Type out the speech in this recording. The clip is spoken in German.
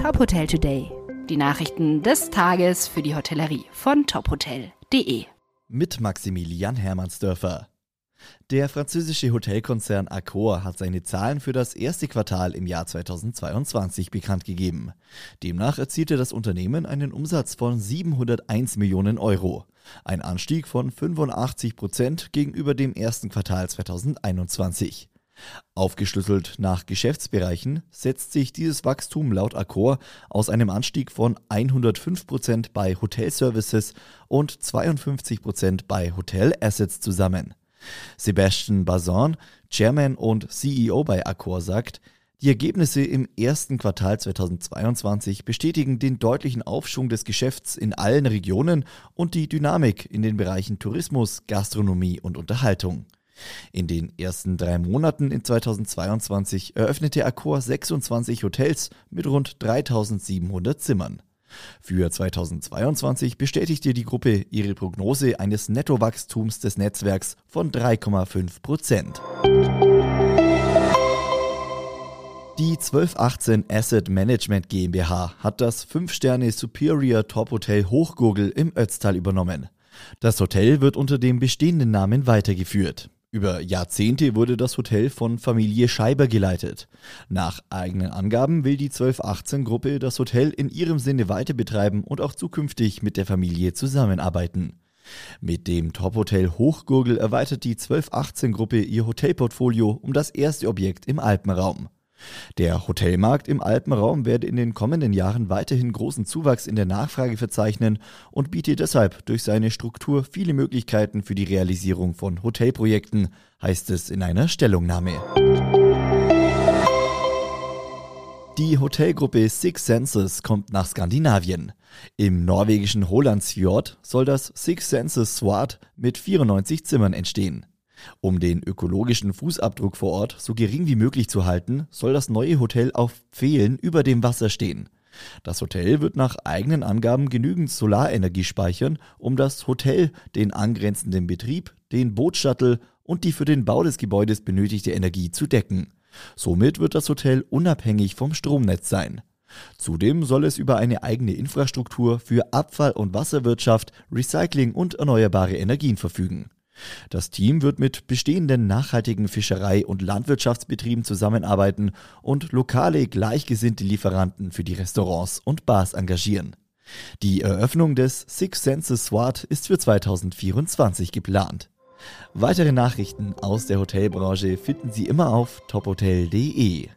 Top Hotel Today. Die Nachrichten des Tages für die Hotellerie von tophotel.de. Mit Maximilian Hermannsdörfer. Der französische Hotelkonzern Accor hat seine Zahlen für das erste Quartal im Jahr 2022 bekannt gegeben. Demnach erzielte das Unternehmen einen Umsatz von 701 Millionen Euro, ein Anstieg von 85 Prozent gegenüber dem ersten Quartal 2021. Aufgeschlüsselt nach Geschäftsbereichen setzt sich dieses Wachstum laut Accor aus einem Anstieg von 105 Prozent bei Hotel Services und 52 Prozent bei Hotel Assets zusammen. Sebastian Bazan, Chairman und CEO bei Accor, sagt, die Ergebnisse im ersten Quartal 2022 bestätigen den deutlichen Aufschwung des Geschäfts in allen Regionen und die Dynamik in den Bereichen Tourismus, Gastronomie und Unterhaltung. In den ersten drei Monaten in 2022 eröffnete Accor 26 Hotels mit rund 3700 Zimmern. Für 2022 bestätigte die Gruppe ihre Prognose eines Nettowachstums des Netzwerks von 3,5 Prozent. Die 1218 Asset Management GmbH hat das 5-Sterne Superior Top Hotel Hochgurgel im Ötztal übernommen. Das Hotel wird unter dem bestehenden Namen weitergeführt. Über Jahrzehnte wurde das Hotel von Familie Scheiber geleitet. Nach eigenen Angaben will die 1218-Gruppe das Hotel in ihrem Sinne weiter betreiben und auch zukünftig mit der Familie zusammenarbeiten. Mit dem Top-Hotel Hochgurgel erweitert die 1218-Gruppe ihr Hotelportfolio um das erste Objekt im Alpenraum. Der Hotelmarkt im Alpenraum werde in den kommenden Jahren weiterhin großen Zuwachs in der Nachfrage verzeichnen und biete deshalb durch seine Struktur viele Möglichkeiten für die Realisierung von Hotelprojekten, heißt es in einer Stellungnahme. Die Hotelgruppe Six Senses kommt nach Skandinavien. Im norwegischen Hollandsfjord soll das Six Senses Swart mit 94 Zimmern entstehen. Um den ökologischen Fußabdruck vor Ort so gering wie möglich zu halten, soll das neue Hotel auf Pfählen über dem Wasser stehen. Das Hotel wird nach eigenen Angaben genügend Solarenergie speichern, um das Hotel, den angrenzenden Betrieb, den Bootshuttle und die für den Bau des Gebäudes benötigte Energie zu decken. Somit wird das Hotel unabhängig vom Stromnetz sein. Zudem soll es über eine eigene Infrastruktur für Abfall- und Wasserwirtschaft, Recycling und erneuerbare Energien verfügen. Das Team wird mit bestehenden nachhaltigen Fischerei- und Landwirtschaftsbetrieben zusammenarbeiten und lokale gleichgesinnte Lieferanten für die Restaurants und Bars engagieren. Die Eröffnung des Six Senses SWAT ist für 2024 geplant. Weitere Nachrichten aus der Hotelbranche finden Sie immer auf tophotel.de.